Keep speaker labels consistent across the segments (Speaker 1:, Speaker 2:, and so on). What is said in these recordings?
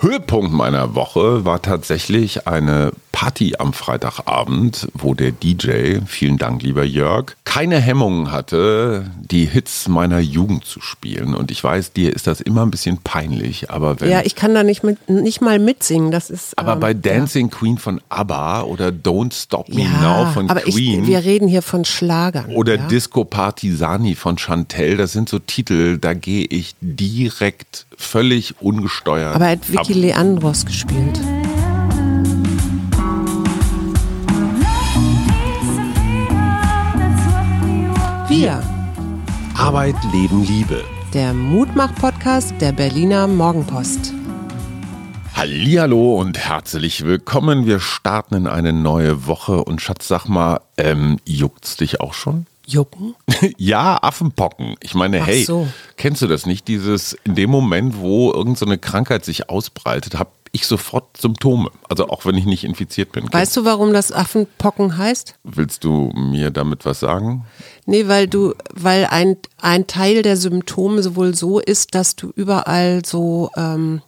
Speaker 1: Höhepunkt meiner Woche war tatsächlich eine Party am Freitagabend, wo der DJ, vielen Dank lieber Jörg, keine Hemmungen hatte, die Hits meiner Jugend zu spielen. Und ich weiß, dir ist das immer ein bisschen peinlich, aber wenn...
Speaker 2: Ja, ich kann da nicht, mit, nicht mal mitsingen, das ist...
Speaker 1: Aber
Speaker 2: ähm,
Speaker 1: bei Dancing Queen von ABBA oder Don't Stop Me
Speaker 2: ja,
Speaker 1: Now von
Speaker 2: aber
Speaker 1: Queen...
Speaker 2: Ich, wir reden hier von Schlagern.
Speaker 1: Oder
Speaker 2: ja?
Speaker 1: Disco Partisani von Chantel, das sind so Titel, da gehe ich direkt völlig ungesteuert.
Speaker 2: Aber er hat Vicky
Speaker 1: ab.
Speaker 2: Leandros gespielt. Wir,
Speaker 1: Arbeit, Leben, Liebe.
Speaker 2: der Mutmach-Podcast der Berliner Morgenpost.
Speaker 1: Hallihallo und herzlich willkommen. Wir starten in eine neue Woche und Schatz, sag mal, ähm, juckt's dich auch schon?
Speaker 2: Jucken?
Speaker 1: ja, Affenpocken. Ich meine,
Speaker 2: Ach
Speaker 1: hey,
Speaker 2: so.
Speaker 1: kennst du das nicht? Dieses, in dem Moment, wo irgendeine so Krankheit sich ausbreitet, habe ich sofort Symptome. Also auch wenn ich nicht infiziert bin.
Speaker 2: Weißt du, warum das Affenpocken heißt?
Speaker 1: Willst du mir damit was sagen?
Speaker 2: Nee, weil du, weil ein, ein Teil der Symptome sowohl so ist, dass du überall so, ähm,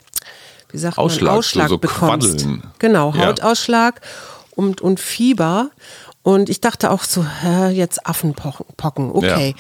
Speaker 2: wie sagt
Speaker 1: Ausschlag,
Speaker 2: man,
Speaker 1: so-
Speaker 2: Ausschlag
Speaker 1: so
Speaker 2: bekommst.
Speaker 1: Quaddeln.
Speaker 2: Genau,
Speaker 1: Ja.
Speaker 2: Hautausschlag und, und Fieber. Und ich dachte auch so, hä, jetzt Affenpocken, Pocken, okay.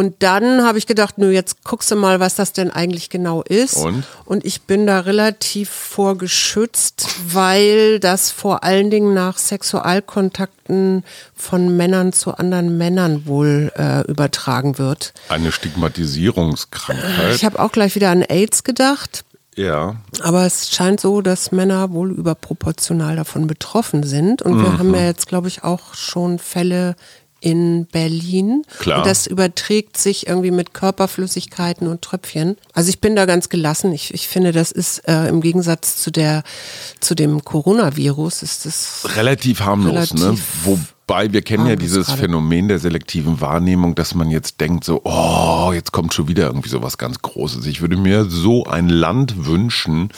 Speaker 2: Und dann habe ich gedacht, nö, jetzt guckst du mal, was das denn eigentlich genau ist.
Speaker 1: Und?
Speaker 2: Und ich bin da relativ vorgeschützt, weil das vor allen Dingen nach Sexualkontakten von Männern zu anderen Männern wohl äh, übertragen wird.
Speaker 1: Eine Stigmatisierungskrankheit.
Speaker 2: Ich habe auch gleich wieder an AIDS gedacht.
Speaker 1: ja.
Speaker 2: Aber es scheint so, dass Männer wohl überproportional davon betroffen sind. Und
Speaker 1: Mhm.
Speaker 2: wir haben ja jetzt, glaube ich, auch schon Fälle in Berlin.
Speaker 1: Klar.
Speaker 2: Und das überträgt sich irgendwie mit Körperflüssigkeiten und Tröpfchen. Also ich bin da ganz gelassen. Ich, ich finde, das ist äh, im Gegensatz zu der zu dem Coronavirus ist das
Speaker 1: relativ harmlos, ne?
Speaker 2: Relativ
Speaker 1: Wobei wir kennen ja dieses. Phänomen der selektiven Wahrnehmung, dass man jetzt denkt so, oh, jetzt kommt schon wieder irgendwie sowas ganz Großes. Ich würde mir so ein Land wünschen,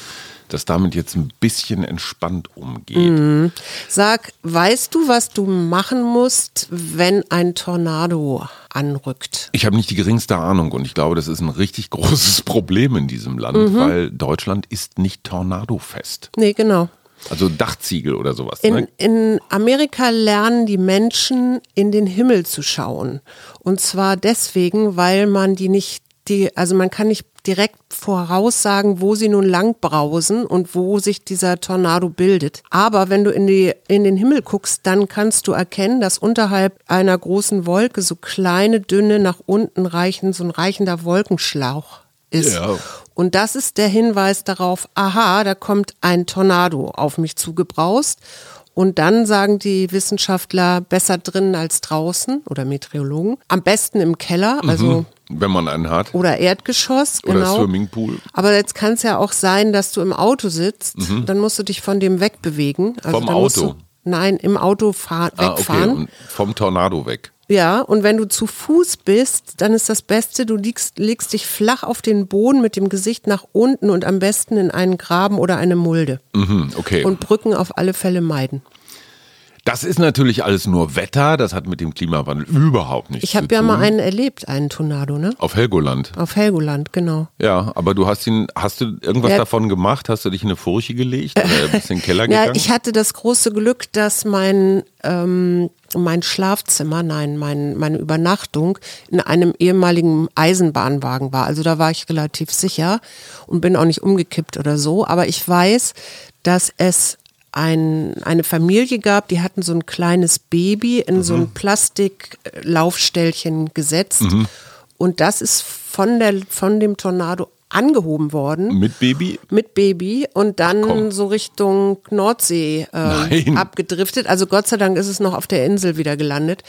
Speaker 1: das damit jetzt ein bisschen entspannt umgeht.
Speaker 2: Mhm. Sag, weißt du, was du machen musst, wenn ein Tornado anrückt?
Speaker 1: Ich habe nicht die geringste Ahnung und ich glaube, das ist ein richtig großes Problem in diesem Land,
Speaker 2: Mhm.
Speaker 1: weil Deutschland ist nicht tornadofest.
Speaker 2: Nee, genau.
Speaker 1: Also Dachziegel oder sowas.
Speaker 2: In,
Speaker 1: ne?
Speaker 2: in Amerika lernen die Menschen in den Himmel zu schauen. Und zwar deswegen, weil man die nicht, die, also man kann nicht direkt voraussagen, wo sie nun lang brausen und wo sich dieser Tornado bildet. Aber wenn du in, die, in den Himmel guckst, dann kannst du erkennen, dass unterhalb einer großen Wolke so kleine, dünne, nach unten reichen, so ein reichender Wolkenschlauch ist.
Speaker 1: Ja.
Speaker 2: Und das ist der Hinweis darauf, aha, da kommt ein Tornado auf mich zugebraust. Und dann sagen die Wissenschaftler, besser drinnen als draußen oder Meteorologen. Am besten im Keller, also
Speaker 1: Wenn man einen hat.
Speaker 2: oder Erdgeschoss,
Speaker 1: Oder
Speaker 2: genau.
Speaker 1: Swimmingpool.
Speaker 2: Aber jetzt kann es ja auch sein, dass du im Auto sitzt, dann musst du dich von dem wegbewegen. Also
Speaker 1: Mhm. Vom Auto?
Speaker 2: Nein, im Auto fahr,
Speaker 1: Ah, okay.
Speaker 2: wegfahren.
Speaker 1: Vom Tornado weg.
Speaker 2: Ja, und wenn du zu Fuß bist, dann ist das Beste, du liegst, legst dich flach auf den Boden mit dem Gesicht nach unten und am besten in einen Graben oder eine Mulde.
Speaker 1: Mhm, okay.
Speaker 2: Und Brücken auf alle Fälle meiden.
Speaker 1: Das ist natürlich alles nur Wetter, das hat mit dem Klimawandel überhaupt nichts
Speaker 2: Ich
Speaker 1: zu tun.
Speaker 2: habe ja mal einen erlebt, einen Tornado, ne?
Speaker 1: Auf Helgoland.
Speaker 2: Auf Helgoland, genau.
Speaker 1: Ja, aber du hast ihn, hast du irgendwas
Speaker 2: Ja.
Speaker 1: davon gemacht? Hast du dich in eine Furche gelegt oder bist in den Keller
Speaker 2: Ja,
Speaker 1: gegangen?
Speaker 2: ich hatte das große Glück, dass mein, ähm, mein Schlafzimmer, nein, mein, meine Übernachtung in einem ehemaligen Eisenbahnwagen war. Also da war ich relativ sicher und bin auch nicht umgekippt oder so. Aber ich weiß, dass es ein, eine Familie gab, die hatten so ein kleines Baby in so ein Plastiklaufstellchen gesetzt. Und das ist von, der, von dem Tornado angehoben worden
Speaker 1: Mit Baby?
Speaker 2: mit Baby und dann
Speaker 1: komm.
Speaker 2: so Richtung Nordsee äh, abgedriftet. Also Gott sei Dank ist es noch auf der Insel wieder gelandet.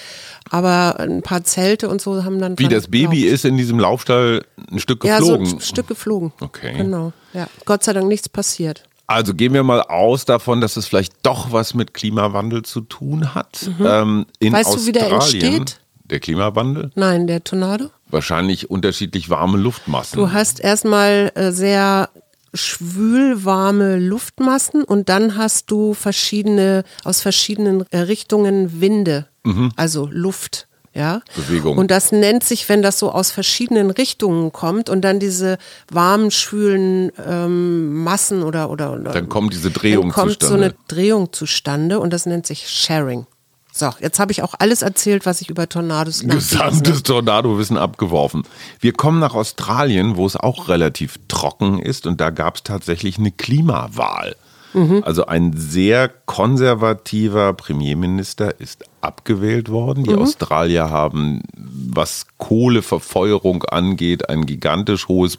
Speaker 2: Aber ein paar Zelte und so haben dann.
Speaker 1: Wie das Baby
Speaker 2: geglaubt.
Speaker 1: ist in diesem Laufstall ein Stück
Speaker 2: Ja, so
Speaker 1: geflogen.
Speaker 2: ein Stück geflogen.
Speaker 1: Okay.
Speaker 2: Genau. Ja. Gott sei Dank nichts passiert.
Speaker 1: Also gehen wir mal aus davon, dass es vielleicht doch was mit Klimawandel zu tun hat. Ähm, in
Speaker 2: Mhm. Weißt du, wie der
Speaker 1: Australien,
Speaker 2: entsteht?
Speaker 1: Der Klimawandel?
Speaker 2: Nein, der Tornado.
Speaker 1: Wahrscheinlich unterschiedlich warme Luftmassen.
Speaker 2: Du hast erstmal äh, sehr schwülwarme Luftmassen und dann hast du verschiedene, aus verschiedenen äh, Richtungen Winde,
Speaker 1: Mhm.
Speaker 2: also Luft. Ja.
Speaker 1: Bewegung.
Speaker 2: Und das nennt sich, wenn das so aus verschiedenen Richtungen kommt und dann diese warmen, schwülen ähm, Massen oder, oder, oder
Speaker 1: Dann kommt diese Drehung
Speaker 2: dann kommt
Speaker 1: zustande.
Speaker 2: so eine Drehung zustande und das nennt sich Sharing. So, jetzt habe ich auch alles erzählt, was ich über Tornados.
Speaker 1: Gesamtes Tornadowissen abgeworfen. Wir kommen nach Australien, wo es auch relativ trocken ist und da gab es tatsächlich eine Klimawahl. Also ein sehr konservativer Premierminister ist abgewählt worden. Die Australier haben, was Kohleverfeuerung angeht, ein gigantisch hohes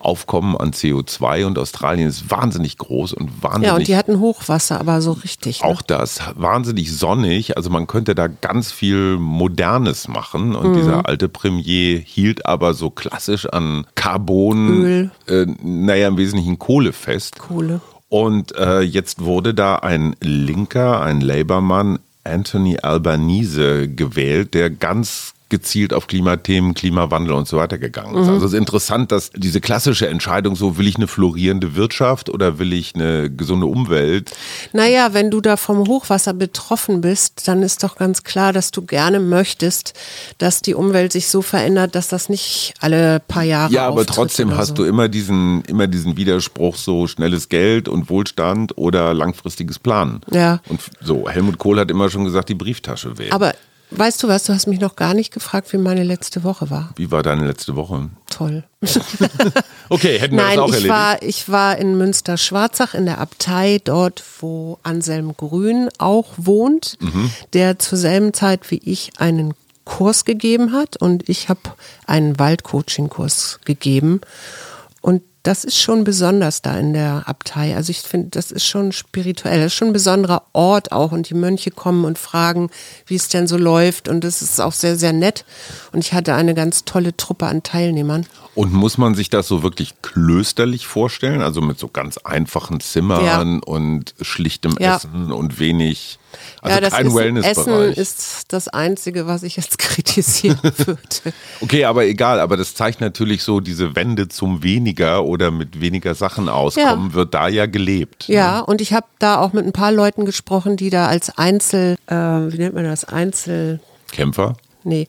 Speaker 1: Pro-Kopf-Aufkommen an CO2 und Australien ist wahnsinnig groß und wahnsinnig
Speaker 2: Ja, und die hatten Hochwasser, aber so richtig. Ne?
Speaker 1: auch das, wahnsinnig sonnig. Also man könnte da ganz viel Modernes machen.
Speaker 2: Mhm.
Speaker 1: Und dieser alte Premier hielt aber so klassisch an Carbon. Äh, naja, im Wesentlichen Kohle fest.
Speaker 2: Kohle.
Speaker 1: Und äh, jetzt wurde da ein Linker, ein Labour-Mann, Anthony Albanese, gewählt, der ganz gezielt auf Klimathemen, Klimawandel und so weiter gegangen ist. Also es ist interessant, dass diese klassische Entscheidung, so will ich eine florierende Wirtschaft oder will ich eine gesunde Umwelt,
Speaker 2: Naja, wenn du da vom Hochwasser betroffen bist, dann ist doch ganz klar, dass du gerne möchtest, dass die Umwelt sich so verändert, dass das nicht alle paar Jahre
Speaker 1: Ja, aber trotzdem hast
Speaker 2: so.
Speaker 1: du immer diesen, immer diesen Widerspruch, so schnelles Geld und Wohlstand oder langfristiges Planen.
Speaker 2: Ja.
Speaker 1: Und so, Helmut Kohl hat immer schon gesagt, die Brieftasche wählen.
Speaker 2: Aber weißt du was, du hast mich noch gar nicht gefragt, wie meine letzte Woche war.
Speaker 1: Wie war deine letzte Woche?
Speaker 2: Toll.
Speaker 1: Okay, hätten wir
Speaker 2: Nein,
Speaker 1: das auch
Speaker 2: ich
Speaker 1: erledigt.
Speaker 2: war, ich war in Münster-Schwarzach in der Abtei, dort wo Anselm Grün auch wohnt,
Speaker 1: Mhm.
Speaker 2: der zur selben Zeit wie ich einen Kurs gegeben hat und ich habe einen Waldcoaching-Kurs gegeben. Und das ist schon besonders da in der Abtei. Also ich finde, das ist schon spirituell, das ist schon ein besonderer Ort auch. Und die Mönche kommen und fragen, wie es denn so läuft. Und das ist auch sehr, sehr nett. Und ich hatte eine ganz tolle Truppe an Teilnehmern.
Speaker 1: Und muss man sich das so wirklich klösterlich vorstellen? Also mit so ganz einfachen Zimmern und schlichtem
Speaker 2: Ja.
Speaker 1: Essen und wenig, also
Speaker 2: ja, das
Speaker 1: kein
Speaker 2: ist, Essen
Speaker 1: Wellnessbereich.
Speaker 2: Ist das Einzige, was ich jetzt kritisieren würde.
Speaker 1: Okay, aber egal, aber das zeigt natürlich so diese Wende zum weniger oder mit weniger Sachen auskommen, wird da ja gelebt.
Speaker 2: Ja, und ich habe da auch mit ein paar Leuten gesprochen, die da als Einzel, äh, wie nennt man das, Einzel,
Speaker 1: Kämpfer,
Speaker 2: nee,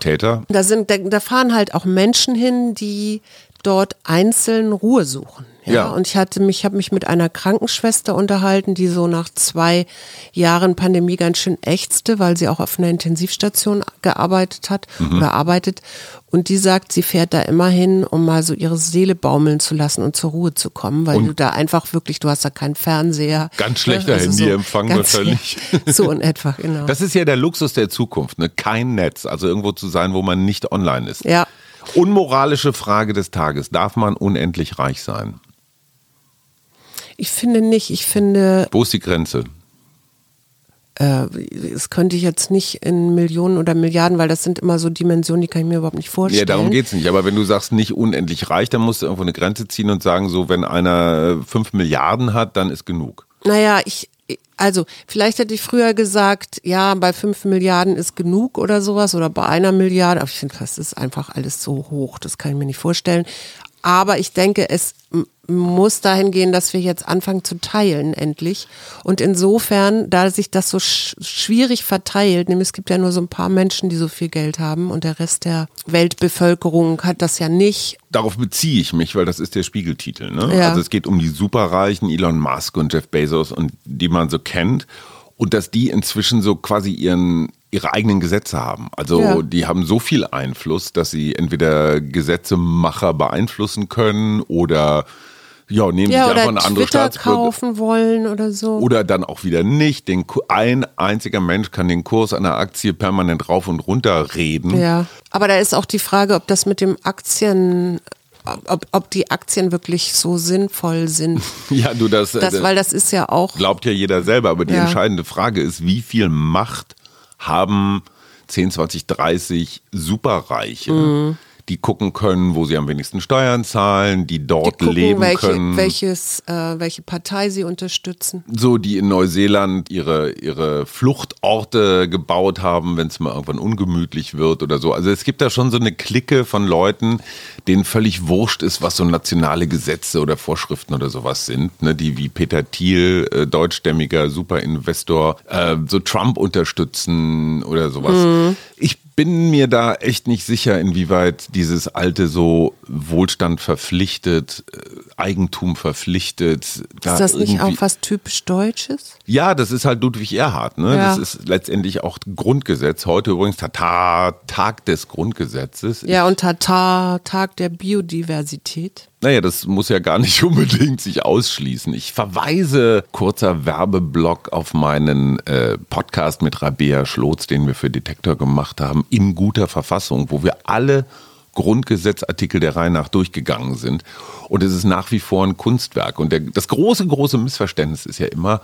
Speaker 1: Täter.
Speaker 2: da sind, da, da fahren halt auch Menschen hin, die dort einzeln Ruhe suchen. Ja,
Speaker 1: Ja.
Speaker 2: und ich hatte mich, habe mich mit einer Krankenschwester unterhalten, die so nach zwei Jahren Pandemie ganz schön ächzte, weil sie auch auf einer Intensivstation gearbeitet hat
Speaker 1: Mhm.
Speaker 2: oder arbeitet. Und die sagt, sie fährt da immer hin, um mal so ihre Seele baumeln zu lassen und zur Ruhe zu kommen, weil du da einfach wirklich, du hast da keinen Fernseher.
Speaker 1: Ganz schlechter
Speaker 2: Also so
Speaker 1: Handyempfang
Speaker 2: ganz-
Speaker 1: wahrscheinlich.
Speaker 2: So in etwa, genau.
Speaker 1: Das ist ja der Luxus der Zukunft, ne? Kein Netz, also irgendwo zu sein, wo man nicht online ist.
Speaker 2: ja.
Speaker 1: Unmoralische Frage des Tages. Darf man unendlich reich sein?
Speaker 2: Ich finde nicht, ich finde,
Speaker 1: Wo ist die Grenze?
Speaker 2: äh, das könnte ich jetzt nicht in Millionen oder Milliarden, weil das sind immer so Dimensionen, die kann ich mir überhaupt nicht vorstellen.
Speaker 1: Ja, darum geht's nicht. Aber wenn du sagst, nicht unendlich reich, dann musst du irgendwo eine Grenze ziehen und sagen, so, wenn einer äh, fünf Milliarden hat, dann ist genug.
Speaker 2: Naja, ich, also vielleicht hätte ich früher gesagt, ja, bei fünf Milliarden ist genug oder sowas oder bei einer Milliarde, aber ich finde, das ist einfach alles so hoch, das kann ich mir nicht vorstellen. Aber ich denke, es muss dahin gehen, dass wir jetzt anfangen zu teilen, endlich. Und insofern, da sich das so sch schwierig verteilt, nämlich es gibt ja nur so ein paar Menschen, die so viel Geld haben und der Rest der Weltbevölkerung hat das ja nicht.
Speaker 1: Darauf beziehe ich mich, weil das ist der Spiegeltitel. Ne?
Speaker 2: Ja.
Speaker 1: Also es geht um die Superreichen, Elon Musk und Jeff Bezos und die man so kennt. Und dass die inzwischen so quasi ihren, ihre eigenen Gesetze haben. Also
Speaker 2: Ja.
Speaker 1: die haben so viel Einfluss, dass sie entweder Gesetzemacher beeinflussen können oder ja, nehmen
Speaker 2: Ja,
Speaker 1: sich
Speaker 2: oder
Speaker 1: einfach eine andere
Speaker 2: Twitter
Speaker 1: Staatsbürger.
Speaker 2: kaufen wollen oder so.
Speaker 1: Oder dann auch wieder nicht. Den, ein einziger Mensch kann den Kurs einer Aktie permanent rauf und runter reden.
Speaker 2: Ja, aber da ist auch die Frage, ob das mit dem Aktien, ob, ob die Aktien wirklich so sinnvoll sind.
Speaker 1: Ja, du, das,
Speaker 2: Das,
Speaker 1: äh,
Speaker 2: weil das ist ja auch,
Speaker 1: glaubt ja jeder selber. Aber die
Speaker 2: Ja.
Speaker 1: entscheidende Frage ist, wie viel Macht haben 10, 20, 30 Superreiche, die gucken können, wo sie am wenigsten Steuern zahlen, die dort
Speaker 2: Die gucken,
Speaker 1: leben
Speaker 2: welche,
Speaker 1: können.
Speaker 2: welches, äh, welche Partei sie unterstützen.
Speaker 1: so, die in Neuseeland ihre, ihre Fluchtorte gebaut haben, wenn es mal irgendwann ungemütlich wird oder so. Also es gibt da schon so eine Clique von Leuten, denen völlig wurscht ist, was so nationale Gesetze oder Vorschriften oder sowas sind, ne? die wie Peter Thiel, äh, deutschstämmiger Superinvestor, äh, so Trump unterstützen oder sowas. Ich bin mir da echt nicht sicher, inwieweit dieses alte so Wohlstand verpflichtet, äh, Eigentum verpflichtet. da
Speaker 2: Ist das nicht auch was typisch Deutsches?
Speaker 1: ja, das ist halt Ludwig Erhard. Ne?
Speaker 2: Ja.
Speaker 1: Das ist letztendlich auch Grundgesetz. Heute übrigens Tata, Tag des Grundgesetzes.
Speaker 2: Ja, und Tata, Tag der Biodiversität.
Speaker 1: Naja, das muss ja gar nicht unbedingt sich ausschließen. Ich verweise, kurzer Werbeblock, auf meinen äh, Podcast mit Rabea Schlotz, den wir für Detektor gemacht haben, in guter Verfassung, wo wir alle Grundgesetzartikel der Reihe nach durchgegangen sind. Und es ist nach wie vor ein Kunstwerk. Und der, das große, große Missverständnis ist ja immer,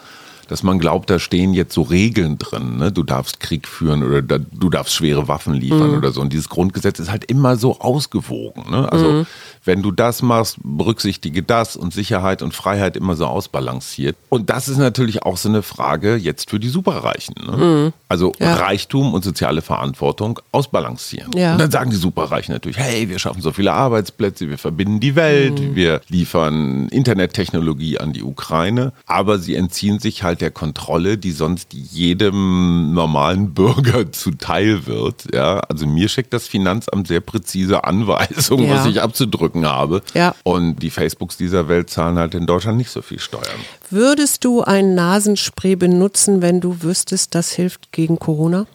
Speaker 1: dass man glaubt, da stehen jetzt so Regeln drin. Ne? Du darfst Krieg führen oder da, du darfst schwere Waffen liefern oder so. Und dieses Grundgesetz ist halt immer so ausgewogen. Ne? Also wenn du das machst, berücksichtige das und Sicherheit und Freiheit immer so ausbalanciert. Und das ist natürlich auch so eine Frage jetzt für die Superreichen. Ne? Also
Speaker 2: Ja.
Speaker 1: Reichtum und soziale Verantwortung ausbalancieren.
Speaker 2: Ja.
Speaker 1: Und dann sagen die Superreichen natürlich, hey, wir schaffen so viele Arbeitsplätze, wir verbinden die Welt,
Speaker 2: Mhm.
Speaker 1: wir liefern Internettechnologie an die Ukraine, aber sie entziehen sich halt der Kontrolle, die sonst jedem normalen Bürger zuteil wird. Ja, also mir schickt das Finanzamt sehr präzise Anweisungen,
Speaker 2: Ja.
Speaker 1: was ich abzudrücken habe.
Speaker 2: Ja.
Speaker 1: Und die Facebooks dieser Welt zahlen halt in Deutschland nicht so viel Steuern.
Speaker 2: Würdest du ein Nasenspray benutzen, wenn du wüsstest, das hilft gegen Corona?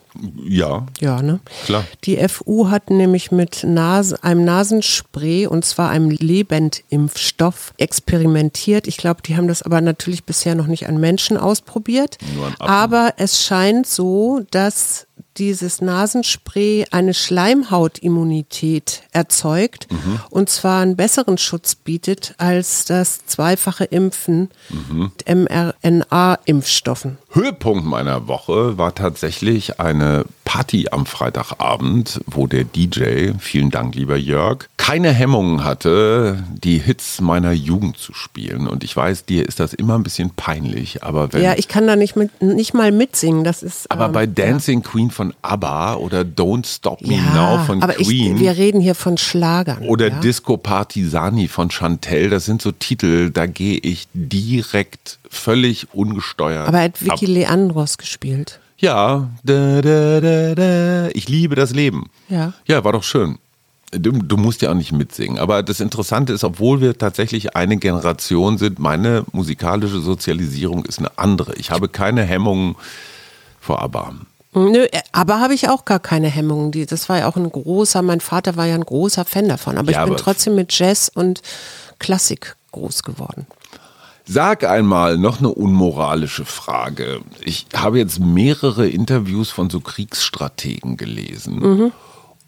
Speaker 1: Ja,
Speaker 2: Ja, ne?
Speaker 1: Klar.
Speaker 2: Die FU hat nämlich mit Nase, einem Nasenspray und zwar einem Lebendimpfstoff experimentiert. Ich glaube, die haben das aber natürlich bisher noch nicht an Menschen ausprobiert.
Speaker 1: Nur an Affen.
Speaker 2: Aber es scheint so, dass dieses Nasenspray eine Schleimhautimmunität erzeugt
Speaker 1: Mhm.
Speaker 2: und zwar einen besseren Schutz bietet als das zweifache Impfen
Speaker 1: Mhm.
Speaker 2: mit mRNA-Impfstoffen.
Speaker 1: Höhepunkt meiner Woche war tatsächlich eine Party am Freitagabend, wo der DJ, vielen Dank lieber Jörg, keine Hemmungen hatte, die Hits meiner Jugend zu spielen. Und ich weiß, dir ist das immer ein bisschen peinlich, aber wenn...
Speaker 2: Ja, ich kann da nicht, mit, nicht mal mitsingen. Das ist.
Speaker 1: aber
Speaker 2: ähm,
Speaker 1: bei Dancing Queen von ABBA oder Don't Stop Me
Speaker 2: ja,
Speaker 1: Now von
Speaker 2: aber
Speaker 1: Queen
Speaker 2: Ich, wir reden hier von Schlagern.
Speaker 1: oder
Speaker 2: ja?
Speaker 1: Disco Partisani von Chantel, das sind so Titel, da gehe ich direkt völlig ungesteuert
Speaker 2: Aber er hat Vicky
Speaker 1: ab.
Speaker 2: Leandros gespielt.
Speaker 1: Ja, da, da, da. ich liebe das Leben.
Speaker 2: Ja.
Speaker 1: Ja, war doch schön. Du, du musst ja auch nicht mitsingen. Aber das Interessante ist, obwohl wir tatsächlich eine Generation sind, meine musikalische Sozialisierung ist eine andere. Ich habe keine Hemmungen vor ABBA.
Speaker 2: Nö, äh, aber habe ich auch gar keine Hemmungen. Die, das war ja auch ein großer, mein Vater war ja ein großer Fan davon. Aber
Speaker 1: Ja,
Speaker 2: ich bin
Speaker 1: aber-
Speaker 2: trotzdem mit Jazz und Klassik groß geworden.
Speaker 1: Sag einmal noch eine unmoralische Frage. Ich habe jetzt mehrere Interviews von so Kriegsstrategen gelesen.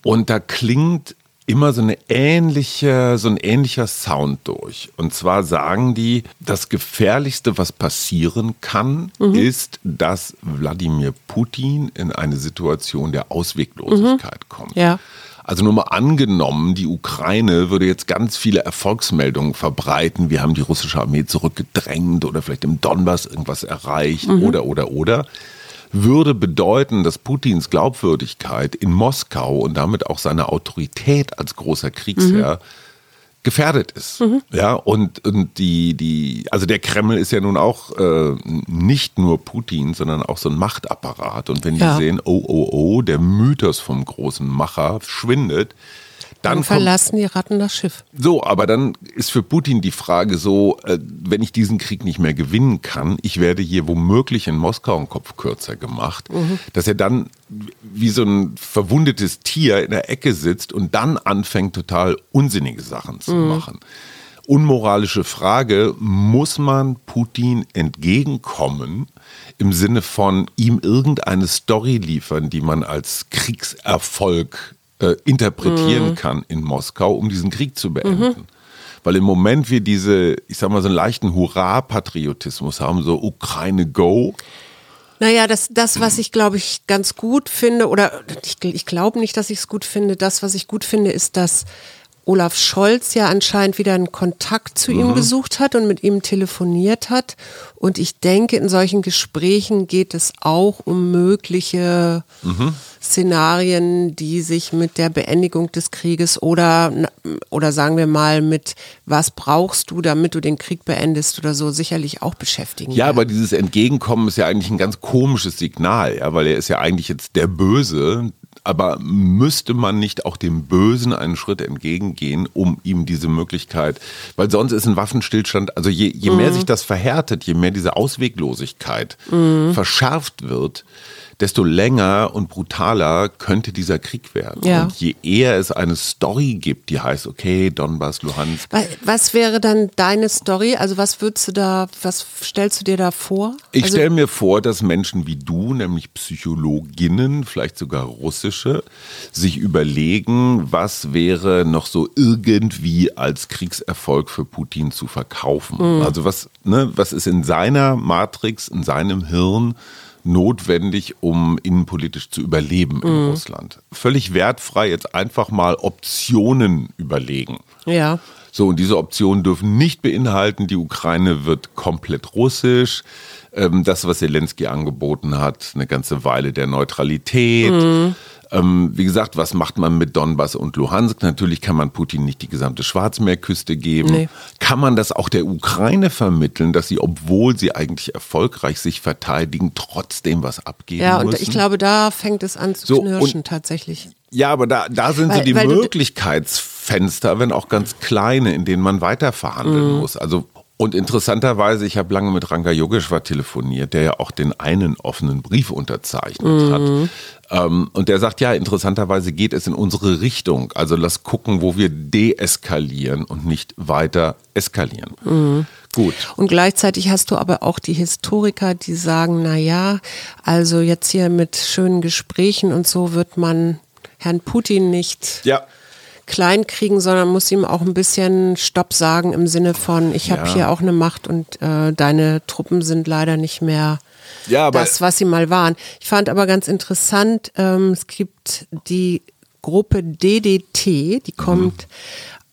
Speaker 1: Und da klingt immer so eine ähnliche, so ein ähnlicher Sound durch. Und zwar sagen die, das Gefährlichste, was passieren kann, ist, dass Wladimir Putin in eine Situation der Ausweglosigkeit kommt.
Speaker 2: Ja.
Speaker 1: Also nur mal angenommen, die Ukraine würde jetzt ganz viele Erfolgsmeldungen verbreiten. Wir haben die russische Armee zurückgedrängt oder vielleicht im Donbass irgendwas erreicht oder, oder, oder. Würde bedeuten, dass Putins Glaubwürdigkeit in Moskau und damit auch seine Autorität als großer Kriegsherr gefährdet ist. Ja, und, und die, die, also der Kreml ist ja nun auch äh, nicht nur Putin, sondern auch so ein Machtapparat. Und wenn
Speaker 2: Ja.
Speaker 1: die sehen, oh, oh, oh, der Mythos vom großen Macher schwindet, dann
Speaker 2: Dann
Speaker 1: kommt
Speaker 2: verlassen die Ratten das Schiff.
Speaker 1: so, aber dann ist für Putin die Frage so, äh, wenn ich diesen Krieg nicht mehr gewinnen kann, ich werde hier womöglich in Moskau einen Kopf kürzer gemacht, dass er dann wie so ein verwundetes Tier in der Ecke sitzt und dann anfängt, total unsinnige Sachen zu machen. Unmoralische Frage, muss man Putin entgegenkommen im Sinne von ihm irgendeine Story liefern, die man als Kriegserfolg äh, interpretieren kann in Moskau, um diesen Krieg zu beenden. Weil im Moment wir diese, ich sag mal, so einen leichten Hurra-Patriotismus haben, so Ukraine go.
Speaker 2: Naja, das, das, was ich glaube ich ganz gut finde, oder ich, ich glaube nicht, dass ich es gut finde, das, was ich gut finde, ist, dass Olaf Scholz ja anscheinend wieder einen Kontakt zu mhm. ihm gesucht hat und mit ihm telefoniert hat. Und ich denke, in solchen Gesprächen geht es auch um mögliche mhm. Szenarien, die sich mit der Beendigung des Krieges oder, oder sagen wir mal mit, was brauchst du, damit du den Krieg beendest oder so, sicherlich auch beschäftigen.
Speaker 1: Ja, werden. aber dieses Entgegenkommen ist ja eigentlich ein ganz komisches Signal, ja, weil er ist ja eigentlich jetzt der Böse, aber müsste man nicht auch dem Bösen einen Schritt entgegengehen, um ihm diese Möglichkeit, weil sonst ist ein Waffenstillstand, also je, je mehr mhm. sich das verhärtet, je mehr diese Ausweglosigkeit mhm. verschärft wird, desto länger und brutaler könnte dieser Krieg werden. Ja. Und je eher es eine Story gibt, die heißt, okay, Donbass, Luhansk.
Speaker 2: Was wäre dann deine Story? Also was würdest du da, was stellst du dir da vor?
Speaker 1: Ich
Speaker 2: also
Speaker 1: stelle mir vor, dass Menschen wie du, nämlich Psychologinnen, vielleicht sogar russische, sich überlegen, was wäre noch so irgendwie als Kriegserfolg für Putin zu verkaufen. Mhm. Also was, ne, was ist in seiner Matrix, in seinem Hirn notwendig, um innenpolitisch zu überleben in mhm. Russland. Völlig wertfrei jetzt einfach mal Optionen überlegen.
Speaker 2: Ja.
Speaker 1: So, und diese Optionen dürfen nicht beinhalten, die Ukraine wird komplett russisch. Ähm, das, was Zelensky angeboten hat, eine ganze Weile der Neutralität. Mhm. Ähm, wie gesagt, was macht man mit Donbass und Luhansk? Natürlich kann man Putin nicht die gesamte Schwarzmeerküste geben. Nee. Kann man das auch der Ukraine vermitteln, dass sie, obwohl sie eigentlich erfolgreich sich verteidigen, trotzdem was abgeben Ja, und müssen?
Speaker 2: ich glaube, da fängt es an zu so, knirschen tatsächlich.
Speaker 1: Ja, aber da, da sind weil, so die Möglichkeitsfenster, wenn auch ganz kleine, in denen man weiter verhandeln mhm. muss. Also und interessanterweise, ich habe lange mit Ranga Yogeshwar telefoniert, der ja auch den einen offenen Brief unterzeichnet mhm. hat. Ähm, und der sagt, ja, interessanterweise geht es in unsere Richtung. Also lass gucken, wo wir deeskalieren und nicht weiter eskalieren. Mhm. Gut.
Speaker 2: Und gleichzeitig hast du aber auch die Historiker, die sagen, na ja, also jetzt hier mit schönen Gesprächen und so wird man Herrn Putin nicht
Speaker 1: ja
Speaker 2: klein kriegen, sondern muss ihm auch ein bisschen Stopp sagen im Sinne von, ich habe ja. hier auch eine Macht und äh, deine Truppen sind leider nicht mehr ja, das, was sie mal waren. Ich fand aber ganz interessant, ähm, es gibt die Gruppe DDT, die kommt mhm.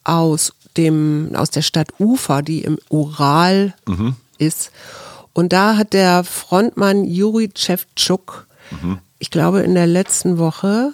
Speaker 2: aus dem, aus der Stadt Ufa, die im Ural mhm. ist. Und da hat der Frontmann Juri Chevchuk, mhm. ich glaube in der letzten Woche,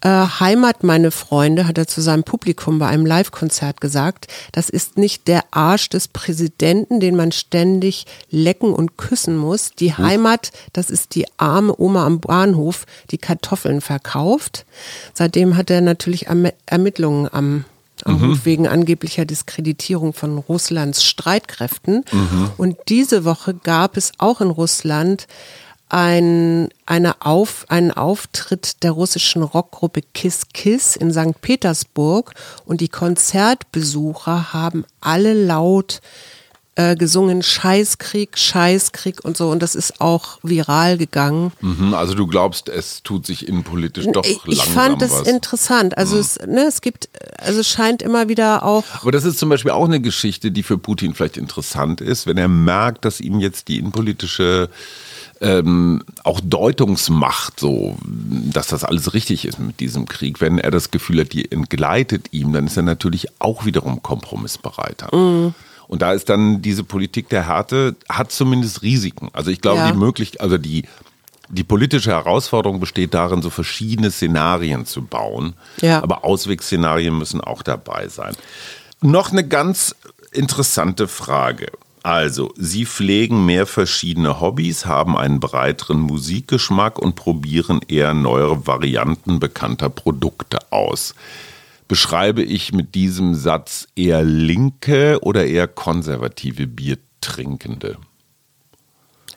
Speaker 2: äh, Heimat, meine Freunde, hat er zu seinem Publikum bei einem Live-Konzert gesagt, das ist nicht der Arsch des Präsidenten, den man ständig lecken und küssen muss. Die hm. Heimat, das ist die arme Oma am Bahnhof, die Kartoffeln verkauft. Seitdem hat er natürlich Erm Ermittlungen am am mhm. Hut wegen angeblicher Diskreditierung von Russlands Streitkräften. Mhm. Und diese Woche gab es auch in Russland ein, eine Auf, einen Auftritt der russischen Rockgruppe Kiss Kiss in St. Petersburg und die Konzertbesucher haben alle laut äh, gesungen Scheißkrieg, Scheißkrieg und so und das ist auch viral gegangen.
Speaker 1: Mhm, also du glaubst, es tut sich innenpolitisch doch ich, langsam
Speaker 2: Ich fand
Speaker 1: es
Speaker 2: interessant. Also mhm. es, ne, es gibt, also es scheint immer wieder auch.
Speaker 1: Aber das ist zum Beispiel auch eine Geschichte, die für Putin vielleicht interessant ist, wenn er merkt, dass ihm jetzt die innenpolitische ähm, auch Deutungsmacht, so, dass das alles richtig ist mit diesem Krieg. Wenn er das Gefühl hat, die entgleitet ihm, dann ist er natürlich auch wiederum kompromissbereiter. Mhm. Und da ist dann diese Politik der Härte, hat zumindest Risiken. Also ich glaube, ja. die Möglichkeit, also die, die politische Herausforderung besteht darin, so verschiedene Szenarien zu bauen. Ja. Aber Auswegsszenarien müssen auch dabei sein. Noch eine ganz interessante Frage. Also, Sie pflegen mehr verschiedene Hobbys, haben einen breiteren Musikgeschmack und probieren eher neuere Varianten bekannter Produkte aus. Beschreibe ich mit diesem Satz eher linke oder eher konservative Biertrinkende?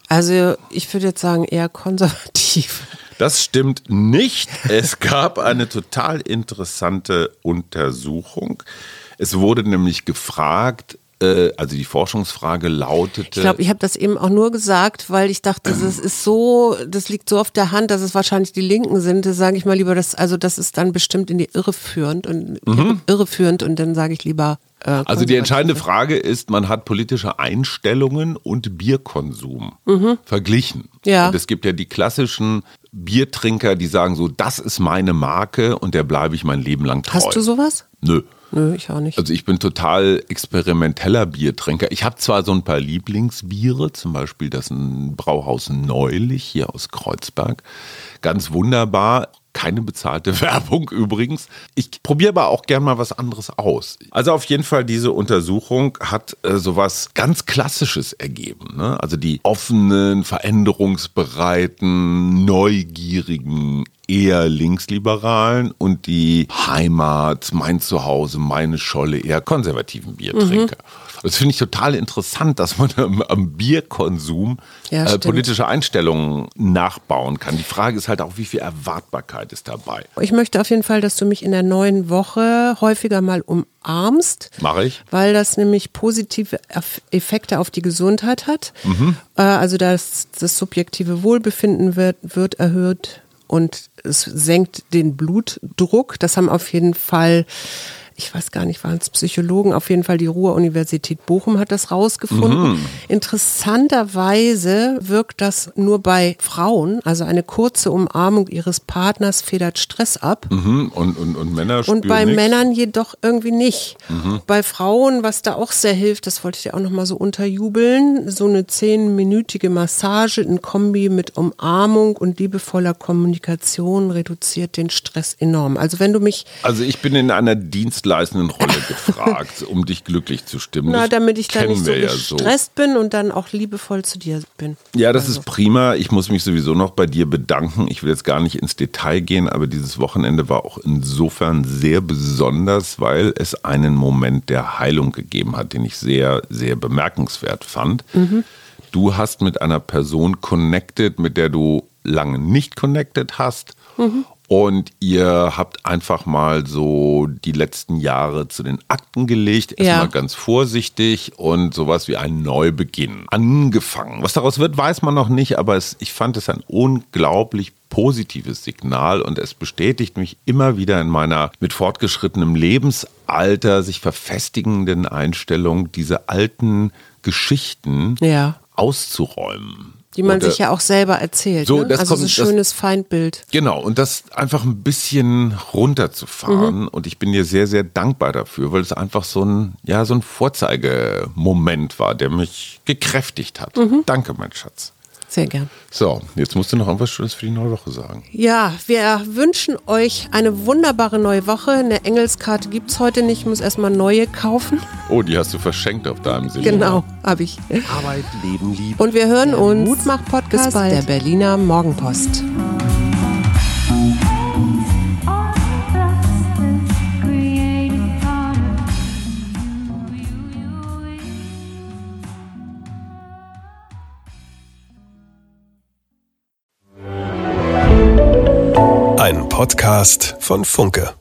Speaker 2: Also, ich würde jetzt sagen eher konservativ.
Speaker 1: Das stimmt nicht. Es gab eine total interessante Untersuchung. Es wurde nämlich gefragt, äh, also die Forschungsfrage lautete.
Speaker 2: Ich glaube, ich habe das eben auch nur gesagt, weil ich dachte, das ist so, das liegt so auf der Hand, dass es wahrscheinlich die Linken sind. Das sage ich mal lieber, das, also das ist dann bestimmt in die Irre führend und mhm. irreführend und dann sage ich lieber Äh,
Speaker 1: also die entscheidende Frage ist, man hat politische Einstellungen und Bierkonsum verglichen.
Speaker 2: Ja.
Speaker 1: Und es gibt ja die klassischen Biertrinker, die sagen so, das ist meine Marke und der bleibe ich mein Leben lang treu.
Speaker 2: Hast du sowas?
Speaker 1: Nö.
Speaker 2: Nö, ich auch nicht.
Speaker 1: Also ich bin total experimenteller Biertrinker. Ich habe zwar so ein paar Lieblingsbiere, zum Beispiel das ein Brauhaus Neulich hier aus Kreuzberg. Ganz wunderbar. Keine bezahlte Werbung übrigens. Ich probiere aber auch gern mal was anderes aus. Also auf jeden Fall, diese Untersuchung hat äh, sowas ganz Klassisches ergeben. Ne? Also die offenen, veränderungsbereiten, neugierigen, eher linksliberalen und die Heimat, mein Zuhause, meine Scholle, eher konservativen Biertrinker. Das finde ich total interessant, dass man am, am Bierkonsum
Speaker 2: Ja,
Speaker 1: äh, politische Einstellungen nachbauen kann. Die Frage ist halt auch, wie viel Erwartbarkeit ist dabei.
Speaker 2: Ich möchte auf jeden Fall, dass du mich in der neuen Woche häufiger mal umarmst.
Speaker 1: Mache ich?
Speaker 2: Weil das nämlich positive Eff- Effekte auf die Gesundheit hat. Äh, Also das, das subjektive Wohlbefinden wird, wird erhöht und es senkt den Blutdruck. Das haben auf jeden Fall, ich weiß gar nicht, waren es Psychologen, auf jeden Fall die Ruhr-Universität Bochum hat das rausgefunden. Interessanterweise wirkt das nur bei Frauen, also eine kurze Umarmung ihres Partners federt Stress ab.
Speaker 1: Mhm. Und, und, und Männer
Speaker 2: Und bei
Speaker 1: nichts.
Speaker 2: Männern jedoch irgendwie nicht. Bei Frauen, was da auch sehr hilft, das wollte ich dir auch nochmal so unterjubeln, so eine zehnminütige Massage in Kombi mit Umarmung und liebevoller Kommunikation reduziert den Stress enorm. Also wenn du mich,
Speaker 1: Also ich bin in einer dienstleistenden Rolle gefragt, um dich glücklich zu stimmen.
Speaker 2: na,
Speaker 1: Das
Speaker 2: damit ich da
Speaker 1: kennen
Speaker 2: nicht so
Speaker 1: ja so.
Speaker 2: gestresst bin und dann auch liebevoll zu dir bin.
Speaker 1: Ja, das ist prima. Ich muss mich sowieso noch bei dir bedanken. Ich will jetzt gar nicht ins Detail gehen, aber dieses Wochenende war auch insofern sehr besonders, weil es einen Moment der Heilung gegeben hat, den ich sehr, sehr bemerkenswert fand. Du hast mit einer Person connected, mit der du lange nicht connected hast. Und ihr habt einfach mal so die letzten Jahre zu den Akten gelegt.
Speaker 2: Ja.
Speaker 1: Erstmal ganz vorsichtig und sowas wie ein Neubeginn angefangen. Was daraus wird, weiß man noch nicht, aber es, ich fand es ein unglaublich positives Signal und es bestätigt mich immer wieder in meiner mit fortgeschrittenem Lebensalter sich verfestigenden Einstellung, diese alten Geschichten
Speaker 2: Ja.
Speaker 1: auszuräumen.
Speaker 2: Die man
Speaker 1: Und, äh,
Speaker 2: sich ja auch selber erzählt.
Speaker 1: so,
Speaker 2: ne?
Speaker 1: das
Speaker 2: also
Speaker 1: kommt-
Speaker 2: so
Speaker 1: das-
Speaker 2: schönes Feindbild.
Speaker 1: Genau, und das einfach ein bisschen runterzufahren. Und ich bin dir sehr, sehr dankbar dafür, weil es einfach so ein, ja, so ein Vorzeigemoment war, der mich gekräftigt hat. Danke, mein Schatz.
Speaker 2: Sehr gern.
Speaker 1: So, jetzt musst du noch irgendwas Schönes für die neue Woche sagen.
Speaker 2: Ja, wir wünschen euch eine wunderbare neue Woche. Eine Engelskarte gibt's heute nicht, ich muss erstmal neue kaufen.
Speaker 1: Oh, die hast du verschenkt auf deinem Seminar.
Speaker 2: Genau, habe ich.
Speaker 3: Arbeit, Leben, Liebe.
Speaker 2: Und wir hören uns.
Speaker 4: Mutmach-Podcast
Speaker 2: Bis bald.
Speaker 4: der Berliner Morgenpost.
Speaker 3: Podcast von Funke.